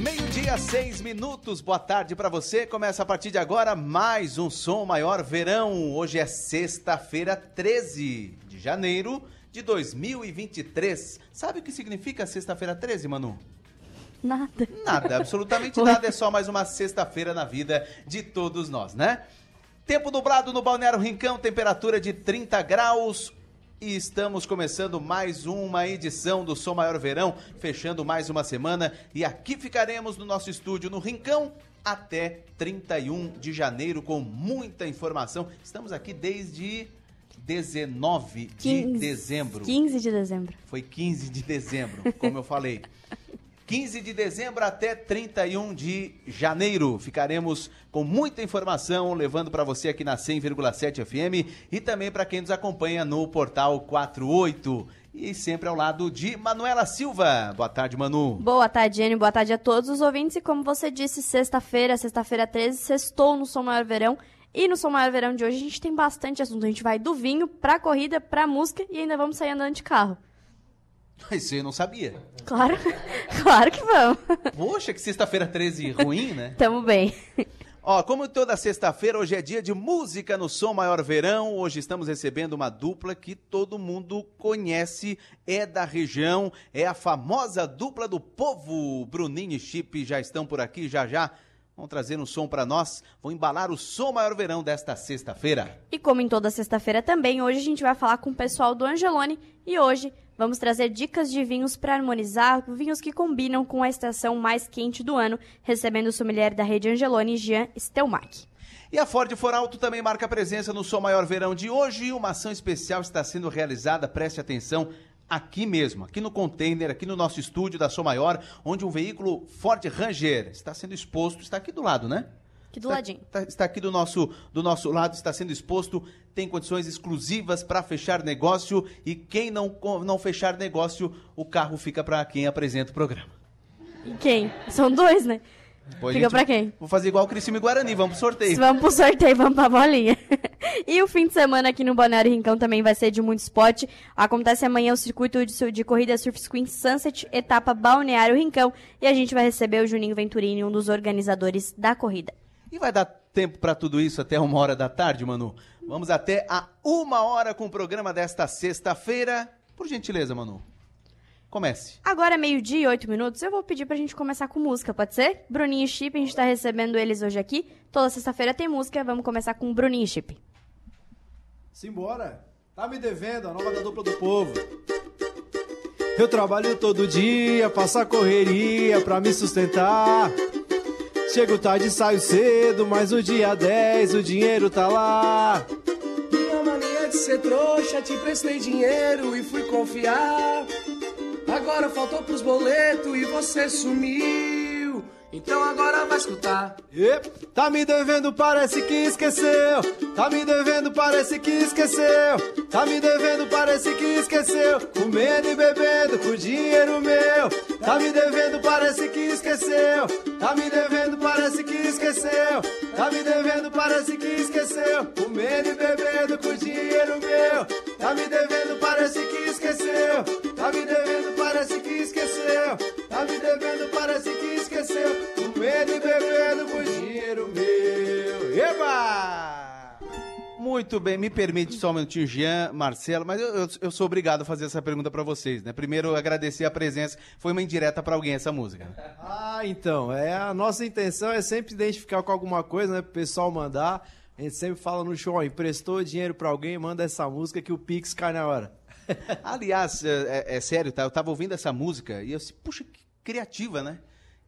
Meio-dia, seis minutos. Boa tarde para você. Começa a partir de agora mais um Som Maior Verão. Hoje é sexta-feira, 13 de janeiro de 2023. Sabe o que significa sexta-feira 13, Manu? Nada. Nada, absolutamente nada. É só mais uma sexta-feira na vida de todos nós, né? Tempo nublado no Balneário Rincão, temperatura de 30 graus. E estamos começando mais uma edição do Som Maior Verão, fechando mais uma semana. E aqui ficaremos no nosso estúdio no Rincão até 31 de janeiro com muita informação. Estamos aqui desde 19 de 15, dezembro. 15 de dezembro. Foi 15 de dezembro, como eu falei. 15 de dezembro até 31 de janeiro. Ficaremos com muita informação levando para você aqui na 100,7 FM e também para quem nos acompanha no portal 48. E sempre ao lado de Manuela Silva. Boa tarde, Manu. Boa tarde, Enio. Boa tarde a todos os ouvintes. E como você disse, sexta-feira, sexta-feira 13, sextou no Som Maior Verão. E no Som Maior Verão de hoje a gente tem bastante assunto. A gente vai do vinho pra corrida, pra música e ainda vamos sair andando de carro. Isso eu não sabia. Claro, claro que vamos. Poxa, que sexta-feira 13 ruim, né? Tamo bem. Ó, como toda sexta-feira, hoje é dia de música no Som Maior Verão. Hoje estamos recebendo uma dupla que todo mundo conhece, é da região, é a famosa dupla do povo. Bruninho e Chip já estão por aqui, já já vão trazer um som para nós, vão embalar o Som Maior Verão desta sexta-feira. E como em toda sexta-feira também, hoje a gente vai falar com o pessoal do Angelone e hoje vamos trazer dicas de vinhos para harmonizar, vinhos que combinam com a estação mais quente do ano, recebendo o sommelier da rede Angelone, Jean Stelmach. E a Ford For Alto também marca presença no Som Maior Verão de hoje. Uma ação especial está sendo realizada, preste atenção, aqui mesmo, aqui no container, aqui no nosso estúdio da Som Maior, onde um veículo Ford Ranger está sendo exposto, está aqui do lado, né? Aqui do está, ladinho. Está, está aqui do nosso, do nosso lado, está sendo exposto, tem condições exclusivas para fechar negócio e quem não, não fechar negócio, o carro fica para quem apresenta o programa. E quem? São dois, né? Depois Fica gente- pra quem? Vou fazer igual o Criciúma e Guarani, vamos pro sorteio. Vamos pro sorteio, vamos pra bolinha. e o fim de semana aqui no Balneário Rincão também vai ser de muito esporte. Acontece amanhã o circuito de, de corrida Surf Queen Sunset, etapa Balneário Rincão. E a gente vai receber o Juninho Venturini, um dos organizadores da corrida. E vai dar tempo para tudo isso até uma hora da tarde, Manu? Vamos até a uma hora com o programa desta sexta-feira. Por gentileza, Manu. Comece. Agora, meio-dia e oito minutos, eu vou pedir pra gente começar com música, pode ser? Bruninho e Chip, a gente tá recebendo eles hoje aqui. Toda sexta-feira tem música, vamos começar com Bruninho e Chip. Simbora. Tá me devendo, a nova da dupla do povo. Eu trabalho todo dia, faço a correria pra me sustentar. Chego tarde saio cedo, mas no dia 10 o dinheiro tá lá. Minha mania de ser trouxa, te prestei dinheiro e fui confiar. Agora faltou pros boletos e você sumiu. Então agora vai escutar. Ep, tá me devendo, parece que esqueceu. Tá me devendo, parece que esqueceu. Tá me devendo, parece que esqueceu. Comendo e bebendo com dinheiro meu. Tá me devendo, parece que esqueceu. Tá me devendo, parece que esqueceu. Tá me devendo, parece que esqueceu. Comendo e bebendo com dinheiro meu. Tá me devendo, parece que esqueceu. Tá me devendo, parece que esqueceu. Me devendo, parece que esqueceu. Comendo e bebendo com dinheiro meu. Eba! Muito bem, me permite só um minutinho, Jean, Marcelo, mas eu, eu- eu sou obrigado a fazer essa pergunta para vocês, né? Primeiro, agradecer a presença. Foi uma indireta para alguém essa música. Ah, então, é a nossa intenção é sempre identificar com alguma coisa, né, pro pessoal mandar. A gente sempre fala no show, ó, emprestou dinheiro pra alguém, manda essa música que o Pix cai na hora. Aliás, é, é- é sério, tá? Eu tava ouvindo essa música e eu disse, puxa, que criativa, né?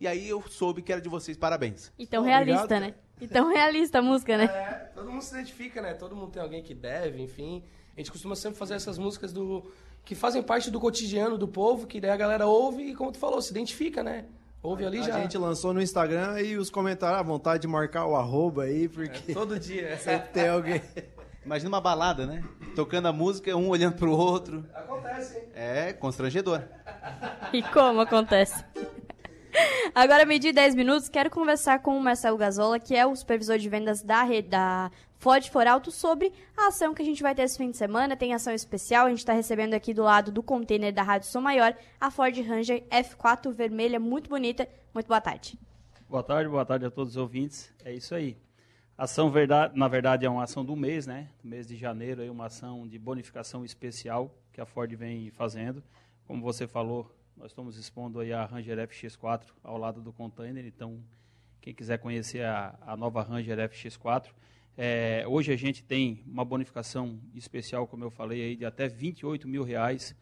E aí eu soube que era de vocês, parabéns. E tão Obrigado, realista, né? E tão realista a música, né? É, todo mundo se identifica, né? Todo mundo tem alguém que deve, enfim. A gente costuma sempre fazer essas músicas do que fazem parte do cotidiano do povo, que daí a galera ouve e, como tu falou, se identifica, né? Ouve ali a já. gente lançou no Instagram e os comentários, à vontade de marcar o arroba aí, porque Todo dia. sempre tem alguém. Imagina uma balada, né? Tocando a música, um olhando pro outro. Acontece, hein? É constrangedor. E como acontece? Agora, meio-dia e 10 minutos, quero conversar com o Marcelo Gazola, que é o supervisor de vendas da, rede, da Ford For Alto, sobre a ação que a gente vai ter esse fim de semana. Tem ação especial, a gente está recebendo aqui do lado do container da Rádio Som Maior a Ford Ranger F4 vermelha, muito bonita. Muito boa tarde. Boa tarde, boa tarde a todos os ouvintes. É isso aí. Ação, verdade, na verdade, é uma ação do mês, né? Do mês de janeiro, é uma ação de bonificação especial que a Ford vem fazendo. Como você falou, nós estamos expondo aí a Ranger FX4 ao lado do container, então quem quiser conhecer a, a nova Ranger FX4, é, hoje a gente tem uma bonificação especial, como eu falei aí, de até 28 mil reais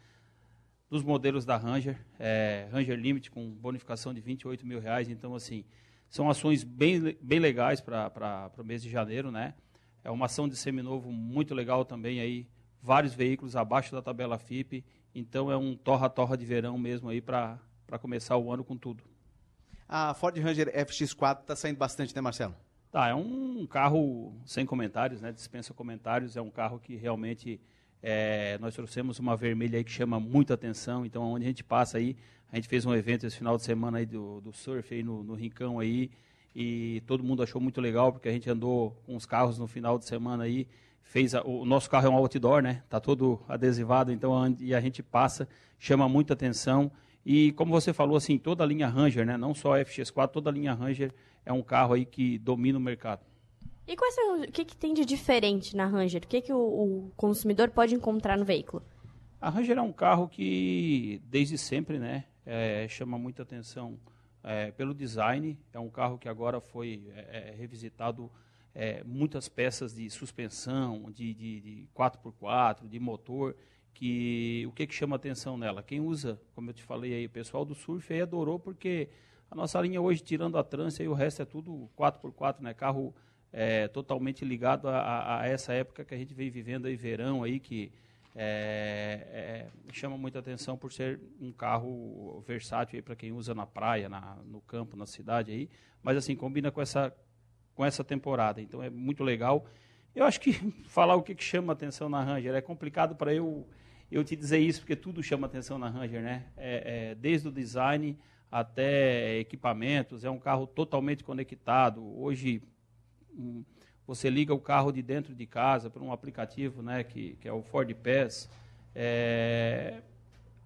dos modelos da Ranger, é, Ranger Limit com bonificação de 28 mil reais, então assim, são ações bem, bem legais para o mês de janeiro, né? É uma ação de seminovo muito legal também aí, vários veículos abaixo da tabela FIP, então é um torra-torra de verão mesmo aí para começar o ano com tudo. A Ford Ranger FX4 está saindo bastante, né, Marcelo? Tá, é um carro sem comentários, né? Dispensa comentários. É um carro que realmente é, nós trouxemos uma vermelha aí que chama muita atenção. Então, onde a gente passa aí, a gente fez um evento esse final de semana aí do, do surf aí no, no Rincão aí e todo mundo achou muito legal porque a gente andou com os carros no final de semana aí fez a, o nosso carro é um outdoor, né? Tá todo adesivado, então e a gente passa, chama muita atenção. E como você falou assim, toda a linha Ranger, né? Não só a FX4, toda a linha Ranger é um carro aí que domina o mercado. E quais são, o que, que tem de diferente na Ranger? O que, que o, o consumidor pode encontrar no veículo? A Ranger é um carro que desde sempre, né, é, chama muita atenção é, pelo design. É um carro que agora foi é, é revisitado é, muitas peças de suspensão, de, de, de 4x4, de motor, que o que, que chama atenção nela? Quem usa, como eu te falei aí, o pessoal do surf aí adorou porque a nossa linha hoje, tirando a trânsito, aí o resto é tudo 4x4, né? Carro é, totalmente ligado a, a, a, essa época que a gente vem vivendo aí, verão aí, que é, é, chama muita atenção por ser um carro versátil para quem usa na praia, na, no campo, na cidade aí, mas assim, combina com essa com essa temporada. Então é muito legal. Eu acho que falar o que, que chama atenção na Ranger é complicado para eu eu te dizer isso, porque tudo chama atenção na Ranger, né? É, é, desde o design até equipamentos, é um carro totalmente conectado. Hoje um, você liga o carro de dentro de casa por um aplicativo, né? Que, que é o Ford Pass. É,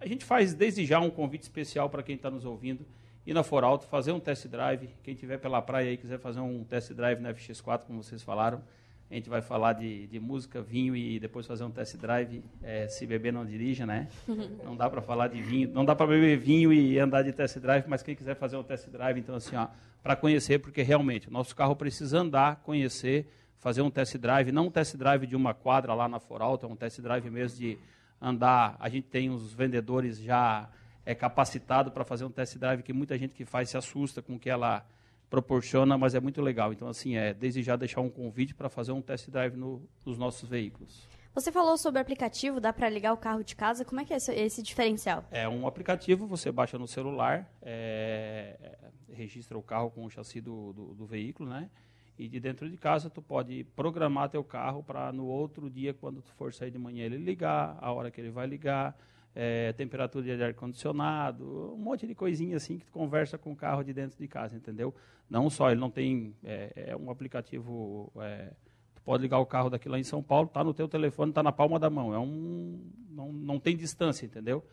a gente faz desde já um convite especial para quem está nos ouvindo ir na Foralto, fazer um test drive. Quem tiver pela praia aí quiser fazer um test drive na FX4, como vocês falaram, a gente vai falar de, de música, vinho e depois fazer um test drive. É, se beber, não dirija, né? Não dá para falar de vinho, não dá para beber vinho e andar de test drive, mas quem quiser fazer um test drive, então assim, ó, para conhecer, porque realmente o nosso carro precisa andar, conhecer, fazer um test drive, não um test drive de uma quadra lá na Foralto, é um test drive mesmo de andar. A gente tem os vendedores já é capacitado para fazer um test drive que muita gente que faz se assusta com que ela proporciona, mas é muito legal. Então, assim, é desde já deixar um convite para fazer um test drive no, nos nossos veículos. Você falou sobre o aplicativo, dá para ligar o carro de casa. Como é que é esse, esse diferencial? É um aplicativo, você baixa no celular, é, registra o carro com o chassi do, do, do, veículo, né? E de dentro de casa tu pode programar teu carro para no outro dia, quando tu for sair de manhã, ele ligar, a hora que ele vai ligar, é, temperatura de ar-condicionado, um monte de coisinha assim que tu conversa com o carro de dentro de casa, entendeu? Não só, ele não tem, é, é um aplicativo, é, tu pode ligar o carro daqui lá em São Paulo, tá no teu telefone, tá na palma da mão, é um, não, não tem distância, entendeu?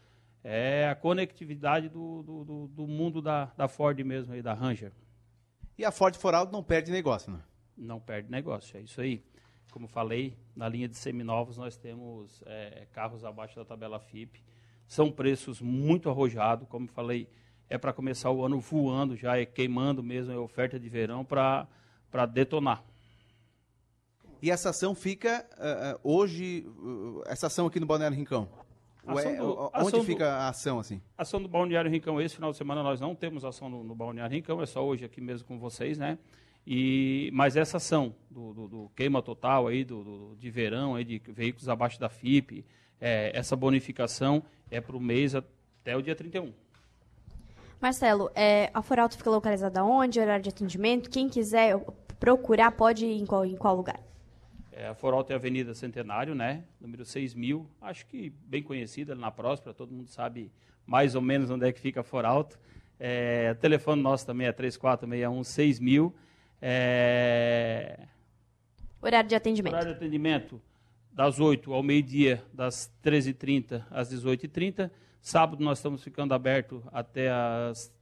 É a conectividade do, do, do, do mundo da, da Ford mesmo, aí, da Ranger. E a Ford Foraldo não perde negócio, né? Não perde negócio, é isso aí. Como falei, na linha de seminovos nós temos é, carros abaixo da tabela FIP. São preços muito arrojados, como falei, é para começar o ano voando, já é queimando mesmo, é oferta de verão para detonar. E essa ação fica uh, hoje, uh, essa ação aqui no Balneário Rincão? É, do, onde fica do, a ação assim? Ação do Balneário Rincão, esse final de semana nós não temos ação no, no Balneário Rincão, é só hoje aqui mesmo com vocês, né? E, mas essa ação do, do, queima total aí, do, do, de verão, aí, de veículos abaixo da FIP, é, essa bonificação é para o mês até o dia 31. Marcelo, é, a Foralto fica localizada onde? Horário de atendimento? Quem quiser procurar pode ir em qual, em qual lugar? É, a Foralto é a Avenida Centenário, né? Número 6000. Acho que bem conhecida na Próspera, todo mundo sabe mais ou menos onde é que fica a Foralto. É, o telefone nosso também é 3461-6000. É, Horário de atendimento. Horário de atendimento das 8 ao meio-dia, das 13h30 às 18h30. Sábado nós estamos ficando aberto até as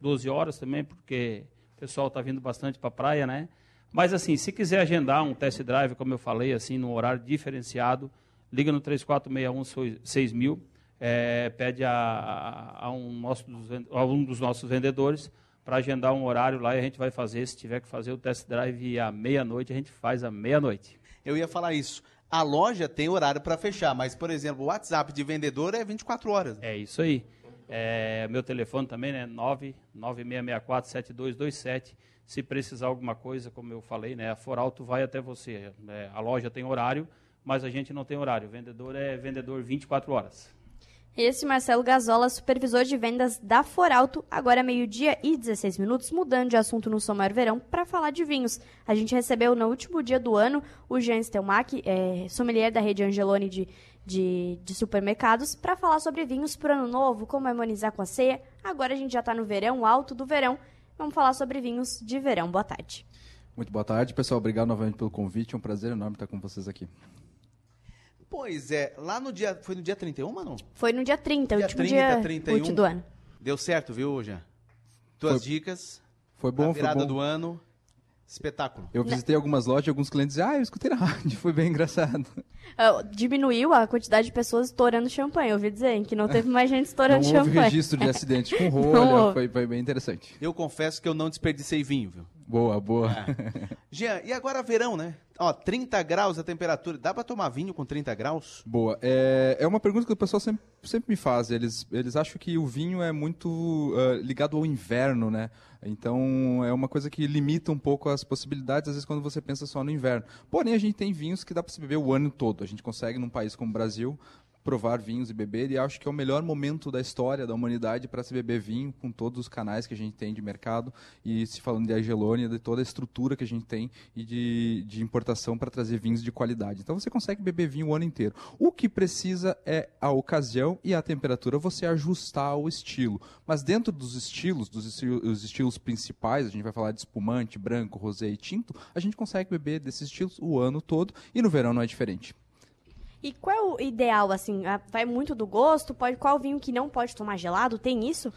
12 horas também, porque o pessoal está vindo bastante para a praia, né? Mas assim, se quiser agendar um test drive, como eu falei, assim, num horário diferenciado, liga no 3461-6000, é, pede a, a, um nosso, a um dos nossos vendedores para agendar um horário lá e a gente vai fazer. Se tiver que fazer o test drive à meia-noite, a gente faz à meia-noite. Eu ia falar isso. A loja tem horário para fechar, mas, por exemplo, o WhatsApp de vendedor é 24 horas. É isso aí. É, meu telefone também é né, 996647227. Se precisar alguma coisa, como eu falei, né, a Foralto vai até você. É, a loja tem horário, mas a gente não tem horário. O vendedor é vendedor 24 horas. Esse Marcelo Gazola, supervisor de vendas da Foralto, agora meio-dia e 16 minutos, mudando de assunto no Somar Verão para falar de vinhos. A gente recebeu no último dia do ano o Jean Stelmach, é, sommelier da rede Angeloni de, de, de supermercados, para falar sobre vinhos para o ano novo, como harmonizar com a ceia. Agora a gente já está no verão, alto do verão. Vamos falar sobre vinhos de verão. Boa tarde. Muito boa tarde, pessoal. Obrigado novamente pelo convite. É um prazer enorme estar com vocês aqui. Pois é, lá no dia. Foi no dia 31, Manu? Foi no dia 30, dia último 30, dia 31, último do ano. Deu certo, viu, Jean? Tuas foi, dicas. Foi bom, a virada foi bom. do ano. Espetáculo. Eu visitei algumas lojas e alguns clientes diziam, ah, eu escutei na rádio, foi bem engraçado. Uh, diminuiu a quantidade de pessoas estourando champanhe, eu ouvi dizer, que não teve mais gente estourando não champanhe. Não houve registro de acidente com rolha, foi, foi, bem interessante. Eu confesso que eu não desperdicei vinho, viu? Boa, boa. É. Jean, e agora verão, né? Ó, 30 graus a temperatura. Dá para tomar vinho com 30 graus? Boa. É, é uma pergunta que o pessoal sempre, sempre me faz. Eles, eles acham que o vinho é muito uh, ligado ao inverno, né? Então é uma coisa que limita um pouco as possibilidades, às vezes, quando você pensa só no inverno. Porém, a gente tem vinhos que dá para se beber o ano todo. A gente consegue, num país como o Brasil, provar vinhos e beber, e acho que é o melhor momento da história da humanidade para se beber vinho, com todos os canais que a gente tem de mercado, e se falando de Agelônia, de toda a estrutura que a gente tem e de, de importação para trazer vinhos de qualidade. Então você consegue beber vinho o ano inteiro. O que precisa é a ocasião e a temperatura, você ajustar o estilo. Mas dentro dos estilos, dos estilos, estilos principais, a gente vai falar de espumante, branco, rosé e tinto, a gente consegue beber desses estilos o ano todo, e no verão não é diferente. E qual é o ideal, assim? Vai muito do gosto? Pode, qual vinho que não pode tomar gelado? Tem isso?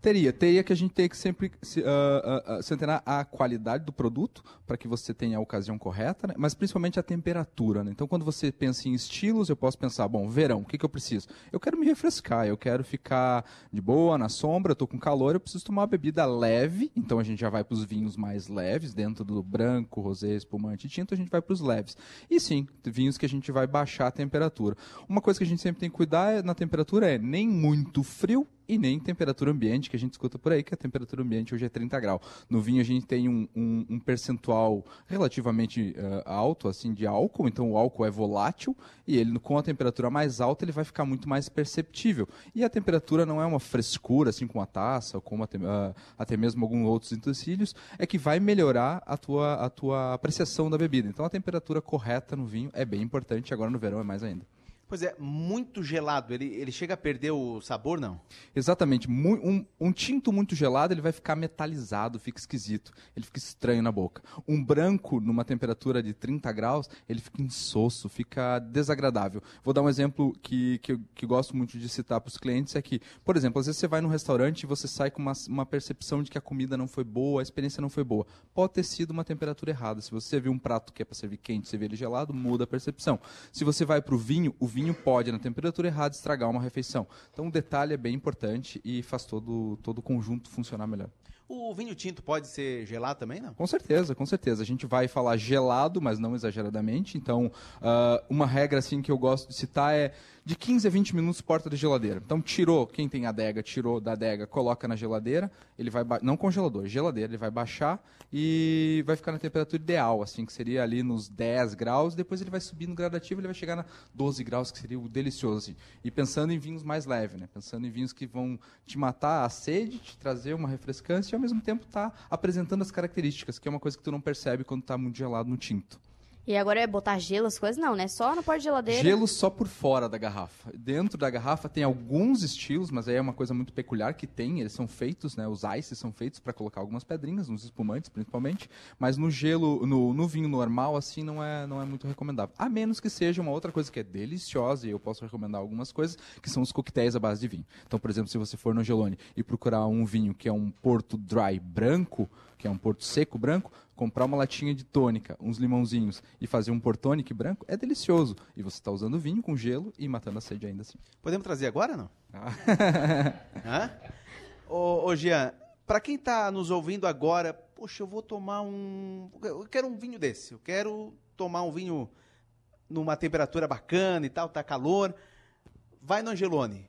Teria, teria que a gente tem que sempre se, uh, uh, se antenar a qualidade do produto para que você tenha a ocasião correta, né? mas principalmente a temperatura. Né? Então, quando você pensa em estilos, eu posso pensar, bom, verão, o que, que eu preciso? Eu quero me refrescar, eu quero ficar de boa, na sombra, estou com calor, eu preciso tomar uma bebida leve, então a gente já vai para os vinhos mais leves, dentro do branco, rosé, espumante e tinto, a gente vai para os leves. E sim, vinhos que a gente vai baixar a temperatura. Uma coisa que a gente sempre tem que cuidar na temperatura é nem muito frio, e nem temperatura ambiente, que a gente escuta por aí, que a temperatura ambiente hoje é 30 graus. No vinho a gente tem um, um, um percentual relativamente uh, alto, assim, de álcool, então o álcool é volátil, e ele com a temperatura mais alta ele vai ficar muito mais perceptível. E a temperatura não é uma frescura, assim, com a taça, ou com até, uh, até mesmo alguns outros utensílios, é que vai melhorar a tua, a tua apreciação da bebida. Então a temperatura correta no vinho é bem importante, agora no verão é mais ainda. Pois é, muito gelado. Ele, ele chega a perder o sabor, não? Exatamente. Um, um, tinto muito gelado, ele vai ficar metalizado, fica esquisito. Ele fica estranho na boca. Um branco, numa temperatura de 30 graus, ele fica insosso, fica desagradável. Vou dar um exemplo que, que, que gosto muito de citar para os clientes, é que, por exemplo, às vezes você vai num restaurante e você sai com uma, uma percepção de que a comida não foi boa, a experiência não foi boa. Pode ter sido uma temperatura errada. Se você viu um prato que é para servir quente, você vê ele gelado, muda a percepção. Se você vai para o vinho, o vinho pode, na temperatura errada, estragar uma refeição. Então, o detalhe é bem importante e faz todo, todo o conjunto funcionar melhor. O vinho tinto pode ser gelado também, não? Com certeza, com certeza. A gente vai falar gelado, mas não exageradamente. Então, uh, uma regra assim que eu gosto de citar é de 15 a 20 minutos porta da geladeira. Então tirou, quem tem adega, tirou da adega, coloca na geladeira, ele vai não congelador, geladeira, ele vai baixar e vai ficar na temperatura ideal, assim, que seria ali nos 10 graus, depois ele vai subir no gradativo, ele vai chegar na 12 graus, que seria o delicioso, assim. E pensando em vinhos mais leves, né? Pensando em vinhos que vão te matar a sede, te trazer uma refrescância e ao mesmo tempo tá apresentando as características, que é uma coisa que tu não percebe quando está muito gelado no tinto. E agora é botar gelo, as coisas? Não, né? Só no porta-geladeira. Gelo só por fora da garrafa. Dentro da garrafa tem alguns estilos, mas aí é uma coisa muito peculiar que tem. Eles são feitos, né? Os ices são feitos para colocar algumas pedrinhas, nos espumantes principalmente. Mas no gelo, no, no vinho normal, assim, não é, não é muito recomendável. A menos que seja uma outra coisa que é deliciosa, e eu posso recomendar algumas coisas, que são os coquetéis à base de vinho. Então, por exemplo, se você for no Gelone e procurar um vinho que é um Porto Dry branco, que é um Porto seco branco, comprar uma latinha de tônica, uns limãozinhos e fazer um portonic branco é delicioso. E você está usando vinho com gelo e matando a sede ainda assim. Podemos trazer agora, não? Ah. Hã? Ô, ô Jean, pra quem tá nos ouvindo agora, poxa, eu vou tomar um... Eu quero um vinho desse. Eu quero tomar um vinho numa temperatura bacana e tal, tá calor. Vai no Angelone.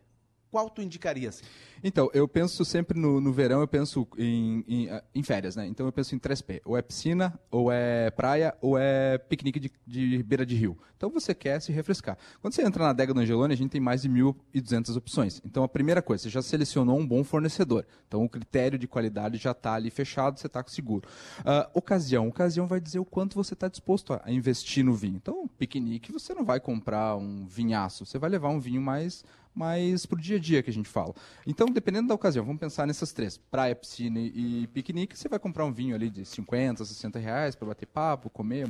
Qual tu indicaria, assim? Então, eu penso sempre no, no verão, eu penso em, em, ah, em férias, né? Então eu penso em 3P. Ou é piscina, ou é praia, ou é piquenique de, de beira de rio. Então você quer se refrescar. Quando você entra na adega do Angelone, a gente tem mais de 1.200 opções. Então a primeira coisa, você já selecionou um bom fornecedor. Então o critério de qualidade já está ali fechado, você está seguro. Ah, ocasião. Ocasião vai dizer o quanto você está disposto a investir no vinho. Então, piquenique, você não vai comprar um vinhaço. Você vai levar um vinho mais mais pro dia a dia que a gente fala. Então, dependendo da ocasião, vamos pensar nessas três: praia, piscina e piquenique. Você vai comprar um vinho ali de 50, 60 reais para bater papo, comer.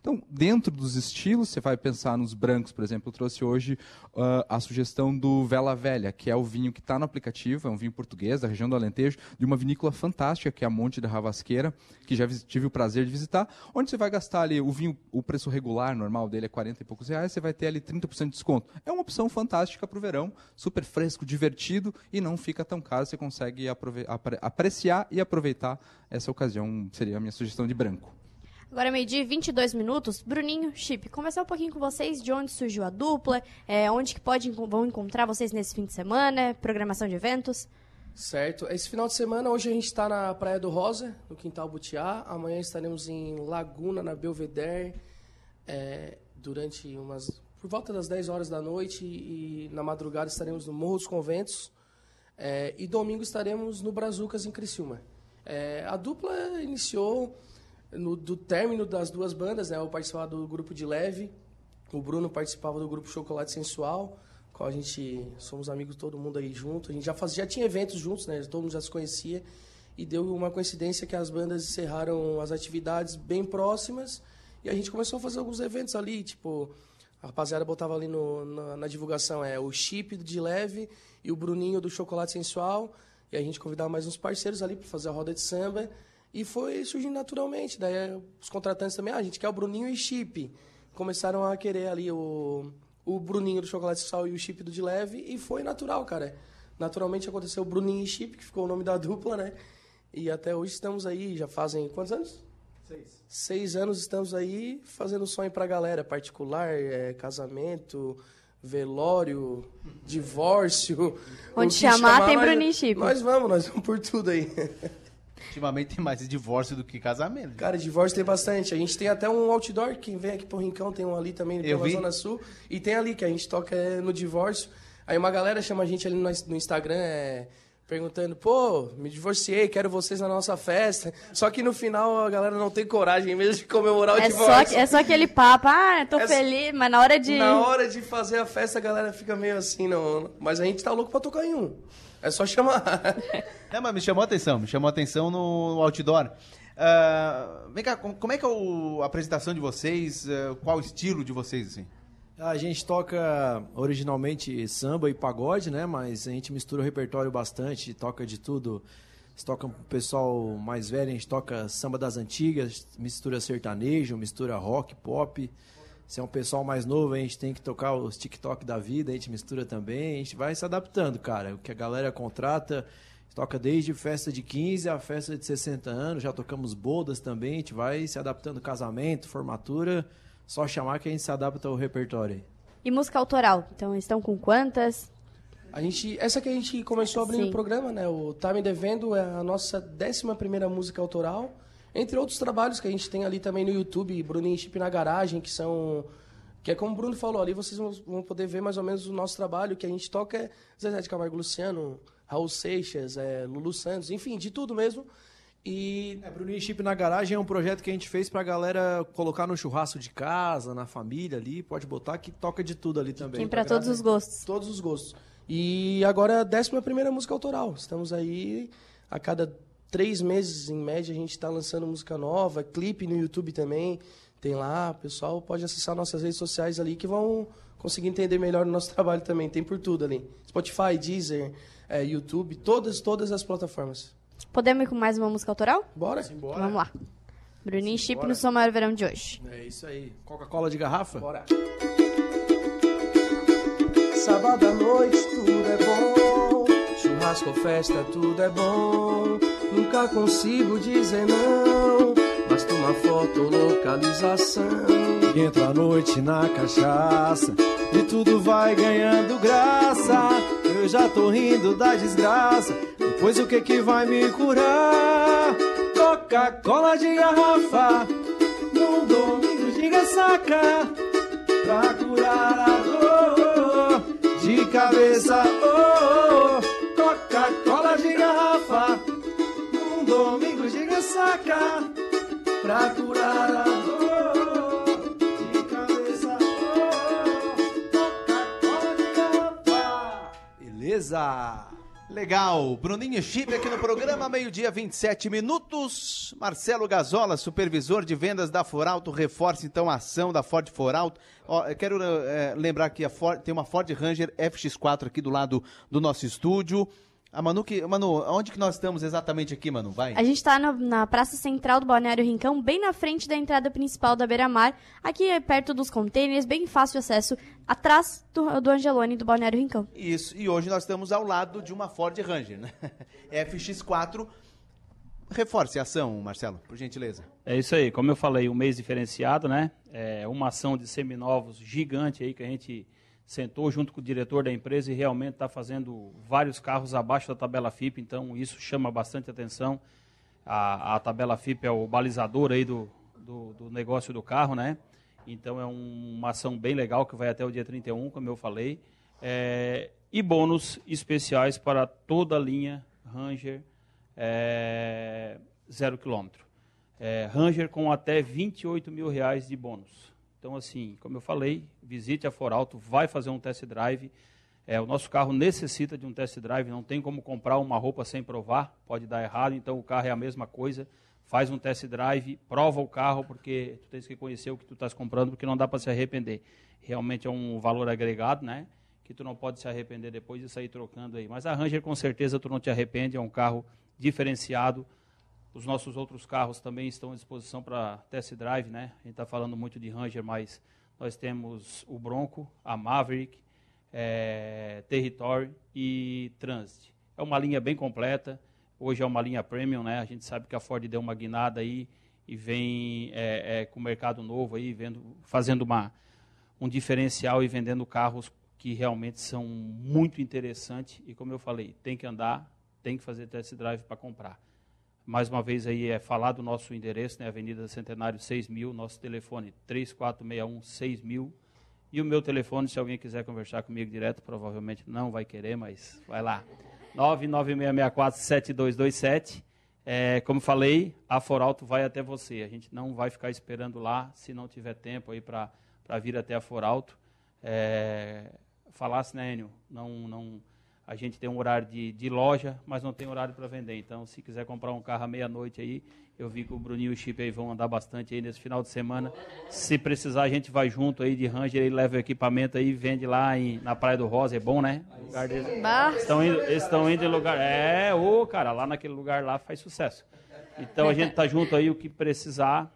Então, dentro dos estilos, você vai pensar nos brancos, por exemplo. Eu trouxe hoje uh, a sugestão do Vela Velha, que é o vinho que está no aplicativo, é um vinho português da região do Alentejo, de uma vinícola fantástica, que é a Monte da Ravasqueira, que já tive o prazer de visitar, onde você vai gastar ali o vinho, o preço regular, normal dele é 40 e poucos reais, você vai ter ali 30% de desconto. É uma opção fantástica para o verão super fresco, divertido e não fica tão caro. Você consegue apre apreciar e aproveitar essa ocasião. Seria a minha sugestão de branco. Agora, meio-dia 22 minutos. Bruninho, Chip, conversar um pouquinho com vocês de onde surgiu a dupla, é, onde que pode, vão encontrar vocês nesse fim de semana, programação de eventos. Certo. Esse final de semana, hoje a gente está na Praia do Rosa, no Quintal Butiá. Amanhã estaremos em Laguna, na Belvedere, é, durante umas por volta das 10 horas da noite e, na madrugada estaremos no Morro dos Conventos. É, e domingo estaremos no Brazucas, em Criciúma. É, a dupla iniciou no, do término das duas bandas, né? Eu participava do grupo de leve, o Bruno participava do grupo Chocolate Sensual, qual a gente somos amigos todo mundo aí junto. A gente já fazia, já tinha eventos juntos, né? Todo mundo já se conhecia e deu uma coincidência que as bandas encerraram as atividades bem próximas e a gente começou a fazer alguns eventos ali, tipo a rapaziada botava ali no, na, na, divulgação, é o chip de leve e o Bruninho do Chocolate Sensual. E a gente convidava mais uns parceiros ali para fazer a roda de samba. E foi surgindo naturalmente. Daí os contratantes também, ah, a gente quer o Bruninho e chip. Começaram a querer ali o, o Bruninho do Chocolate Sensual e o chip do de leve. E foi natural, cara. Naturalmente aconteceu o Bruninho e chip, que ficou o nome da dupla, né? E até hoje estamos aí, já fazem quantos anos? Seis. Seis anos estamos aí fazendo sonho pra galera, particular, é, casamento, velório, divórcio. Onde chamar, chamar, tem Bruninho Chip. Nós vamos, nós vamos por tudo aí. Ultimamente tem mais divórcio do que casamento. Cara, divórcio tem bastante. A gente tem até um outdoor, quem vem aqui pro Rincão tem um ali também, Eu pela vi. Zona Sul. E tem ali, que a gente toca é, no divórcio. Aí uma galera chama a gente ali no, no Instagram, é perguntando, pô, me divorciei, quero vocês na nossa festa. Só que no final a galera não tem coragem mesmo de comemorar o É divórcio. só, é só aquele papo, ah, tô É- feliz, mas na hora de. Na hora de fazer a festa a galera fica meio assim, não. Mas a gente tá louco pra tocar em um. É só chamar. É, mas me chamou a atenção, me chamou a atenção no outdoor. Ah, vem cá, com- como é que é o- a apresentação de vocês? ah, qual o estilo de vocês, assim? A gente toca originalmente samba e pagode, né? Mas a gente mistura o repertório bastante, toca de tudo. Toca pro pessoal mais velho, a gente toca samba das antigas, mistura sertanejo, mistura rock, pop. Se é um pessoal mais novo, a gente tem que tocar os TikTok da vida, a gente mistura também. A gente vai se adaptando, cara. O que a galera contrata, toca desde festa de 15 a festa de 60 anos. Já tocamos bodas também, a gente vai se adaptando casamento, formatura. Só chamar que a gente se adapta ao repertório. E música autoral? Então, estão com quantas? A gente, essa que a gente começou abrindo Sim. o programa, né? O Tá Me Devendo é a nossa 11 primeira música autoral. Entre outros trabalhos que a gente tem ali também no YouTube, Bruninho e Chip na Garagem, que são... Que é como o Bruno falou, ali vocês vão, poder ver mais ou menos o nosso trabalho, que a gente toca é Zezé de Camargo Luciano, Raul Seixas, é, Lulu Santos, enfim, de tudo mesmo. E É, Bruninho Chip na garagem é um projeto que a gente fez pra galera colocar no churrasco de casa, na família ali, pode botar que toca de tudo ali também. Tem pra todos os gostos. todos os gostos. E agora é a décima primeira música autoral. Estamos aí a cada três meses, em média, a gente está lançando música nova, clipe no YouTube também. Tem lá, o pessoal pode acessar nossas redes sociais ali que vão conseguir entender melhor o nosso trabalho também. Tem por tudo ali. Spotify, Deezer, é, YouTube, todas, todas as plataformas. Podemos ir com mais uma música autoral? Bora? Então vamos lá. Bruninho Chip no Som Maior Verão de hoje. É isso aí. Coca-Cola de garrafa? Bora. Sábado à noite tudo é bom. Churrasco, festa, tudo é bom. Nunca consigo dizer não. Basta uma foto ou localização. Entra à noite na cachaça e tudo vai ganhando graça. Eu já tô rindo da desgraça. Depois o que que vai me curar? Coca-Cola de garrafa num domingo de ressaca pra Legal, Bruninho Chip aqui no programa, meio-dia 27 minutos. Marcelo Gazola, supervisor de vendas da Foralto, reforça então a ação da Ford Foralto. Ó, quero eh, lembrar que Ford- tem uma Ford Ranger FX4 aqui do lado do nosso estúdio. A Manu, que, Manu, onde que nós estamos exatamente aqui, Manu? Vai. A gente tá no- na praça central do Balneário Rincão, bem na frente da entrada principal da Beira Mar. Aqui é perto dos containers, bem fácil acesso, atrás do, do Angelone do Balneário Rincão. Isso, e hoje nós estamos ao lado de uma Ford Ranger, né? FX4. Reforce a ação, Marcelo, por gentileza. É isso aí, como eu falei, um mês diferenciado, né? É uma ação de seminovos gigante aí que a gente sentou junto com o diretor da empresa e realmente está fazendo vários carros abaixo da tabela FIP, então isso chama bastante atenção. A, a tabela FIP é o balizador aí do, do, do negócio do carro, né? Então é um- uma ação bem legal que vai até o dia 31, como eu falei. É, e bônus especiais para toda a linha Ranger é, zero quilômetro. É, Ranger com até 28 mil reais de bônus. Então, assim, como eu falei, visite a Foralto, vai fazer um test drive. É, o nosso carro necessita de um test drive, não tem como comprar uma roupa sem provar, pode dar errado, então o carro é a mesma coisa. Faz um test drive, prova o carro, porque tu tens que conhecer o que tu estás comprando, porque não dá para se arrepender. Realmente é um valor agregado, né? Que tu não pode se arrepender depois de sair trocando aí. Mas a Ranger, com certeza, tu não te arrepende, é um carro diferenciado. Os nossos outros carros também estão à disposição para test drive, né? A gente está falando muito de Ranger, mas nós temos o Bronco, a Maverick, eh, Territory e Transit. É uma linha bem completa. Hoje é uma linha premium, né? A gente sabe que a Ford deu uma guinada aí e vem eh, eh, com o mercado novo aí, vendo, fazendo uma, um diferencial e vendendo carros que realmente são muito interessantes. E como eu falei, tem que andar, tem que fazer test drive para comprar. Mais uma vez aí é falar do nosso endereço, né? Avenida Centenário 6000, nosso telefone 3461 6000. E o meu telefone, se alguém quiser conversar comigo direto, provavelmente não vai querer, mas vai lá. 996647227. É, como falei, a Foralto vai até você. A gente não vai ficar esperando lá, se não tiver tempo aí para vir até a Foralto. É, falasse, né, Enio? Não, não, a gente tem um horário de, de loja, mas não tem horário para vender. Então, se quiser comprar um carro à meia-noite aí, eu vi que o Bruninho e o Chip aí vão andar bastante aí nesse final de semana. Se precisar, a gente vai junto aí de Ranger e leva o equipamento aí e vende lá em, na Praia do Rosa. É bom, né? Lugar. Bah. Estão indo, eles estão indo em lugar. É, ô, cara, lá naquele lugar lá faz sucesso. Então a gente tá junto aí, o que precisar.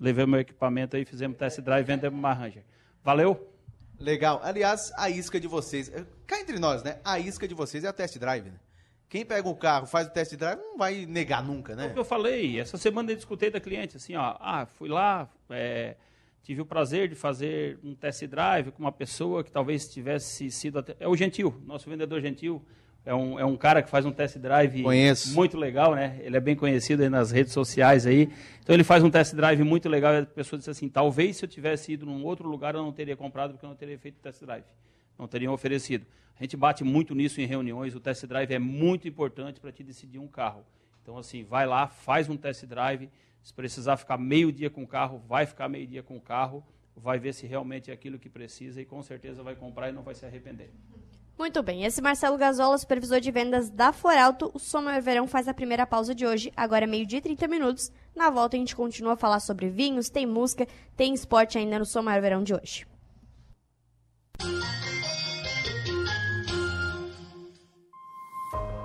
Levei meu equipamento aí, fizemos test drive, vendemos uma Ranger. Valeu? Legal. Aliás, a isca de vocês. Cá entre nós, né? A isca de vocês é a test drive, né? Quem pega o carro, faz o test drive, não vai negar nunca, É o né? que eu falei, essa semana eu discutei da cliente, assim, ó, ah, fui lá, é, tive o prazer de fazer um test drive com uma pessoa que talvez tivesse sido, até, é o Gentil, nosso vendedor Gentil, é um, é um cara que faz um test drive Conheço. muito legal, né, ele é bem conhecido aí nas redes sociais aí, então ele faz um test drive muito legal e a pessoa disse assim, talvez se eu tivesse ido num outro lugar eu não teria comprado porque eu não teria feito test drive, não teriam oferecido. A gente bate muito nisso em reuniões, o test drive é muito importante para te decidir um carro. Então, assim, vai lá, faz um test drive. Se precisar ficar meio dia com o carro, vai ficar meio dia com o carro, vai ver se realmente é aquilo que precisa e com certeza vai comprar e não vai se arrepender. Muito bem, esse Marcelo Gazola, supervisor de vendas da Foralto, o Som Maior Verão faz a primeira pausa de hoje, agora é meio-dia e 30 minutos. Na volta a gente continua a falar sobre vinhos, tem música, tem esporte ainda no Som Maior Verão de hoje.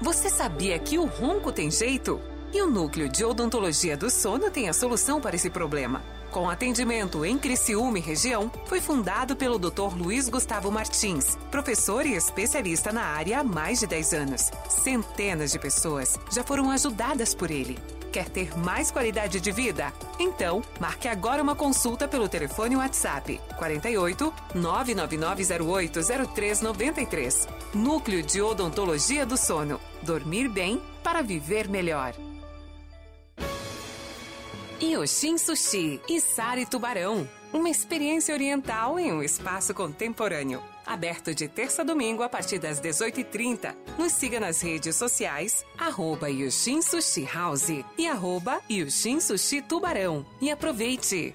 Você sabia que o ronco tem jeito? E o Núcleo de Odontologia do Sono tem a solução para esse problema. Com atendimento em Criciúma e região, foi fundado pelo Dr. Luiz Gustavo Martins, professor e especialista na área há mais de 10 anos. Centenas de pessoas já foram ajudadas por ele. Quer ter mais qualidade de vida? Então, marque agora uma consulta pelo telefone WhatsApp 48 99908 0393. Núcleo de Odontologia do Sono. Dormir bem para viver melhor. Yoshin Sushi e Sari Tubarão. Uma experiência oriental em um espaço contemporâneo. Aberto de terça a domingo a partir das 18h30. Nos siga nas redes sociais, arroba Yoshin Sushi House e arroba Yoshin Sushi Tubarão. E aproveite!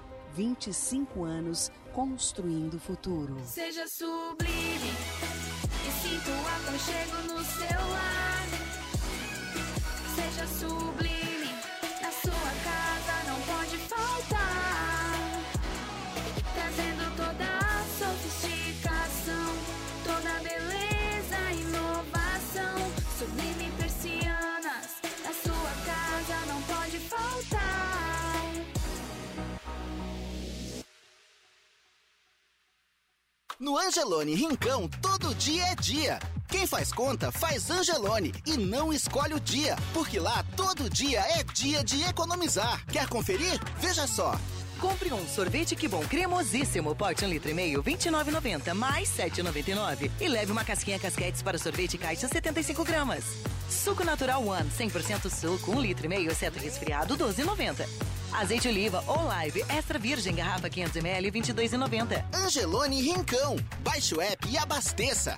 25 anos construindo o futuro. Seja sublime e sinta o aconchego no seu lar. No Angelone Rincão, todo dia é dia. Quem faz conta, faz Angelone e não escolhe o dia, porque lá todo dia é dia de economizar. Quer conferir? Veja só. Compre um sorvete que bom cremosíssimo, pote 1 um litro e meio, 29,90 mais 7,99 e leve uma casquinha casquetes para sorvete caixa 75 gramas. Suco natural One, 100% suco, 1 um litro e meio, exceto resfriado, 12,90. Azeite oliva ou live extra virgem garrafa 500 ml 22,90. Angelone Rincão. Baixe o app e abasteça.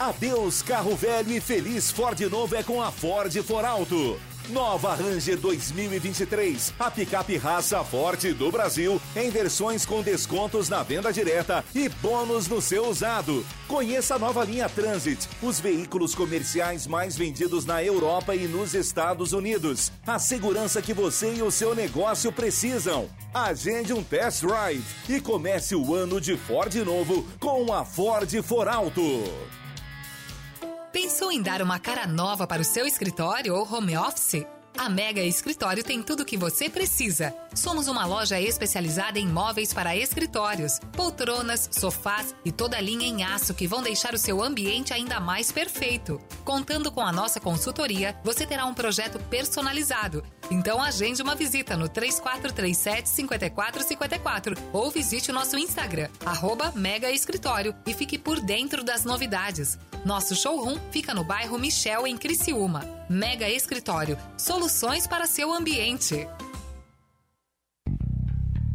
Adeus carro velho e feliz Ford novo é com a Ford For Alto. Nova Ranger 2023, a picape raça forte do Brasil, em versões com descontos na venda direta e bônus no seu usado. Conheça a nova linha Transit, os veículos comerciais mais vendidos na Europa e nos Estados Unidos. A segurança que você e o seu negócio precisam. Agende um test drive e comece o ano de Ford novo com a Ford For Alto. Pensou em dar uma cara nova para o seu escritório ou home office? A Mega Escritório tem tudo o que você precisa. Somos uma loja especializada em móveis para escritórios, poltronas, sofás e toda a linha em aço que vão deixar o seu ambiente ainda mais perfeito. Contando com a nossa consultoria, você terá um projeto personalizado. Então agende uma visita no 3437 5454 ou visite o nosso Instagram, arroba Mega Escritório e fique por dentro das novidades. Nosso showroom fica no bairro Michel, em Criciúma. Mega Escritório, soluções para seu ambiente.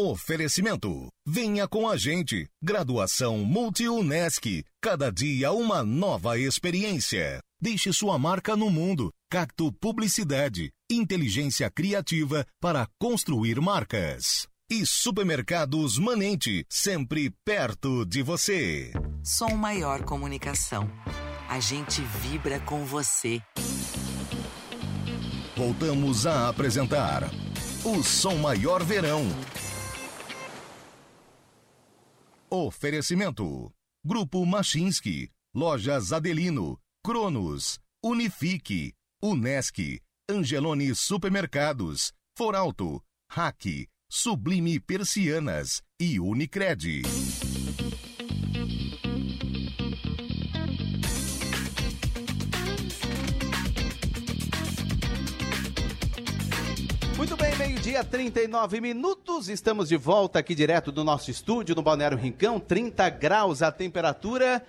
Oferecimento. Venha com a gente. Graduação Multi-UNESC. Cada dia uma nova experiência. Deixe sua marca no mundo. Cacto Publicidade. Inteligência criativa para construir marcas. E Supermercados Manente. Sempre perto de você. Som Maior Comunicação. A gente vibra com você. Voltamos a apresentar o Som Maior Verão. Oferecimento: Grupo Machinski, Lojas Adelino, Cronos, Unifique, Unesc, Angelone Supermercados, Foralto, Hack, Sublime Persianas e Unicred. Meio-dia, 39 minutos. Estamos de volta aqui direto do nosso estúdio no Balneário Rincão, 30 graus a temperatura.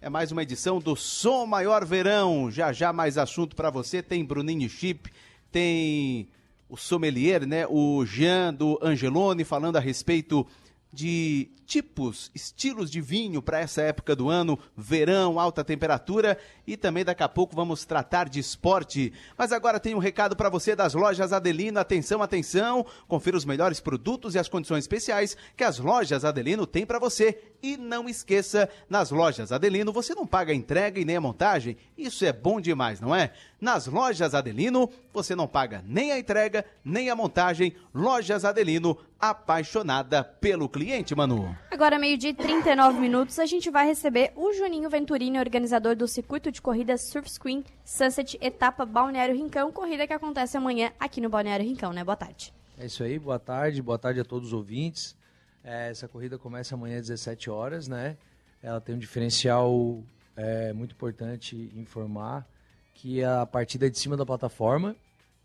É mais uma edição do Som Maior Verão. Já já mais assunto para você. Tem Bruninho Chip, tem o sommelier, né? O Jean do Angelone falando a respeito de tipos, estilos de vinho para essa época do ano, verão, alta temperatura e também daqui a pouco vamos tratar de esporte. Mas agora tem um recado para você das lojas Adelino. Atenção, atenção, confira os melhores produtos e as condições especiais que as lojas Adelino têm para você. E não esqueça, nas lojas Adelino você não paga a entrega e nem a montagem. Isso é bom demais, não é? Nas lojas Adelino você não paga nem a entrega nem a montagem. Lojas Adelino, apaixonada pelo cliente, Manu. Agora, meio-dia e 39 minutos, a gente vai receber o Juninho Venturini, organizador do circuito de corrida Surf Screen Sunset Etapa Balneário Rincão, corrida que acontece amanhã aqui no Balneário Rincão, né? Boa tarde. É isso aí, boa tarde, boa tarde a todos os ouvintes. É, essa corrida começa amanhã às 17 horas, né? Ela tem um diferencial é, muito importante informar que a partida é de cima da plataforma,